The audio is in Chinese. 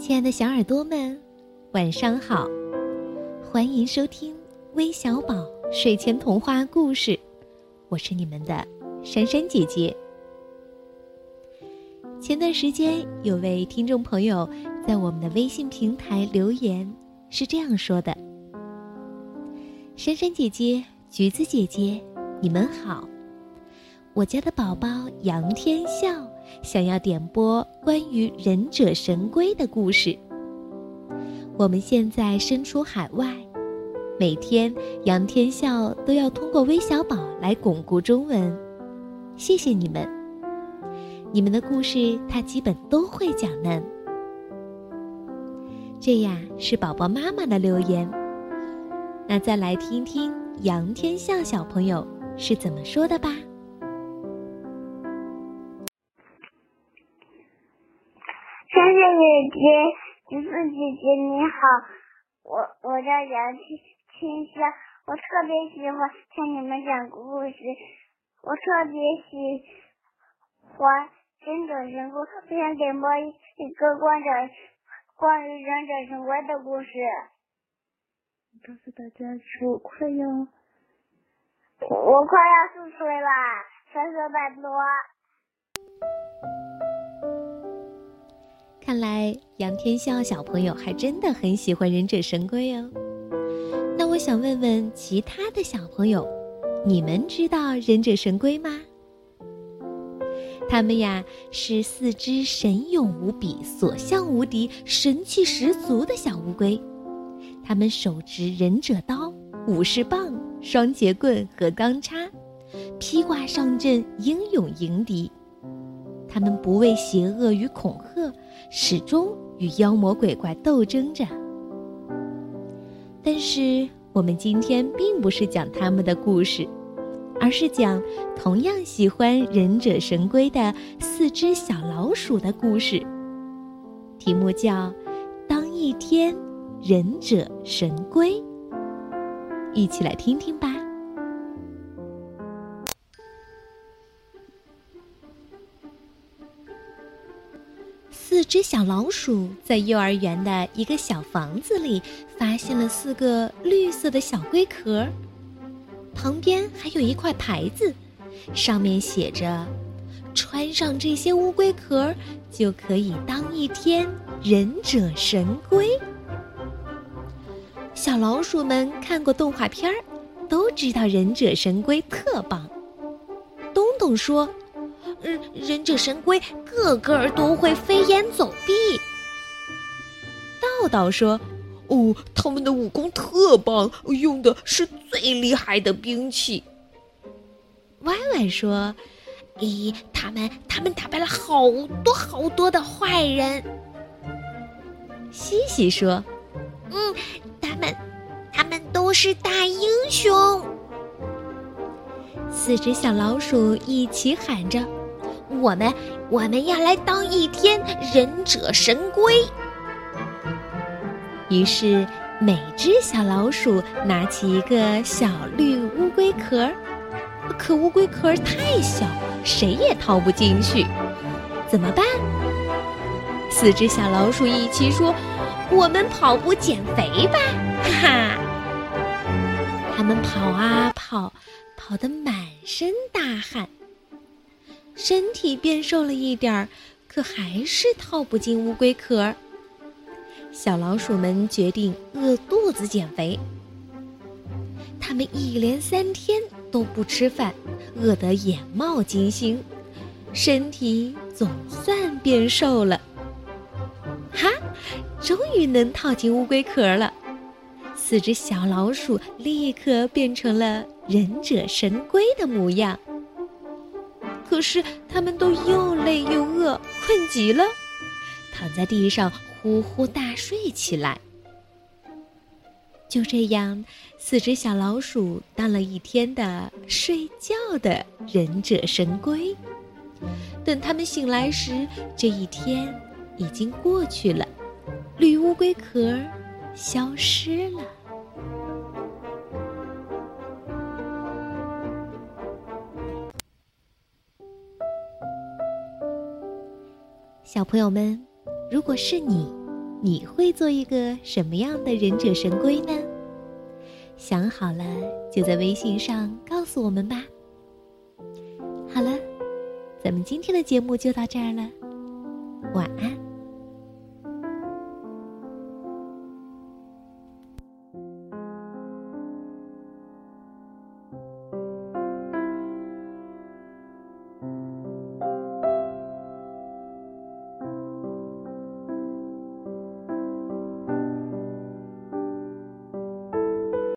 亲爱的小耳朵们，晚上好！欢迎收听微小宝睡前童话故事，我是你们的珊珊姐姐。前段时间有位听众朋友在我们的微信平台留言，是这样说的：“珊珊姐姐、橘子姐姐，你们好！我家的宝宝杨天笑。”想要点播关于忍者神龟的故事。我们现在身处海外，每天杨天笑都要通过微小宝来巩固中文。谢谢你们，你们的故事他基本都会讲呢。这呀是宝宝妈妈的留言。那再来听听杨天笑小朋友是怎么说的吧。姐姐，橘子姐姐你好，我我叫杨天天香，我特别喜欢听你们讲故事，我特别喜欢忍者神龟，我想点播一个关着关于忍者神龟的故事。告诉大家，我快要我快要四岁了，三岁半多。看来杨天笑小朋友还真的很喜欢忍者神龟哦。那我想问问其他的小朋友，你们知道忍者神龟吗？他们呀是四只神勇无比、所向无敌、神气十足的小乌龟。他们手执忍者刀、武士棒、双节棍和钢叉，披挂上阵，英勇迎敌。他们不畏邪恶与恐吓，始终与妖魔鬼怪斗争着。但是，我们今天并不是讲他们的故事，而是讲同样喜欢忍者神龟的四只小老鼠的故事。题目叫《当一天忍者神龟》，一起来听听吧。四只小老鼠在幼儿园的一个小房子里发现了四个绿色的小龟壳，旁边还有一块牌子，上面写着：“穿上这些乌龟壳，就可以当一天忍者神龟。”小老鼠们看过动画片，都知道忍者神龟特棒。东东说。嗯，忍者神龟个个都会飞檐走壁。道道说：“哦，他们的武功特棒，用的是最厉害的兵器。”歪歪说：“咦，他们他们打败了好多好多的坏人。”西西说：“嗯，他们他们都是大英雄。”四只小老鼠一起喊着。我们我们要来当一天忍者神龟。于是，每只小老鼠拿起一个小绿乌龟壳，可乌龟壳太小，谁也套不进去，怎么办？四只小老鼠一起说：“我们跑步减肥吧！” 哈哈，他们跑啊跑，跑得满身大汗。身体变瘦了一点儿，可还是套不进乌龟壳。小老鼠们决定饿肚子减肥。他们一连三天都不吃饭，饿得眼冒金星，身体总算变瘦了。哈，终于能套进乌龟壳了！四只小老鼠立刻变成了忍者神龟的模样。可是他们都又累又饿，困极了，躺在地上呼呼大睡起来。就这样，四只小老鼠当了一天的睡觉的忍者神龟。等他们醒来时，这一天已经过去了，绿乌龟壳消失了。小朋友们，如果是你，你会做一个什么样的忍者神龟呢？想好了就在微信上告诉我们吧。好了，咱们今天的节目就到这儿了，晚安。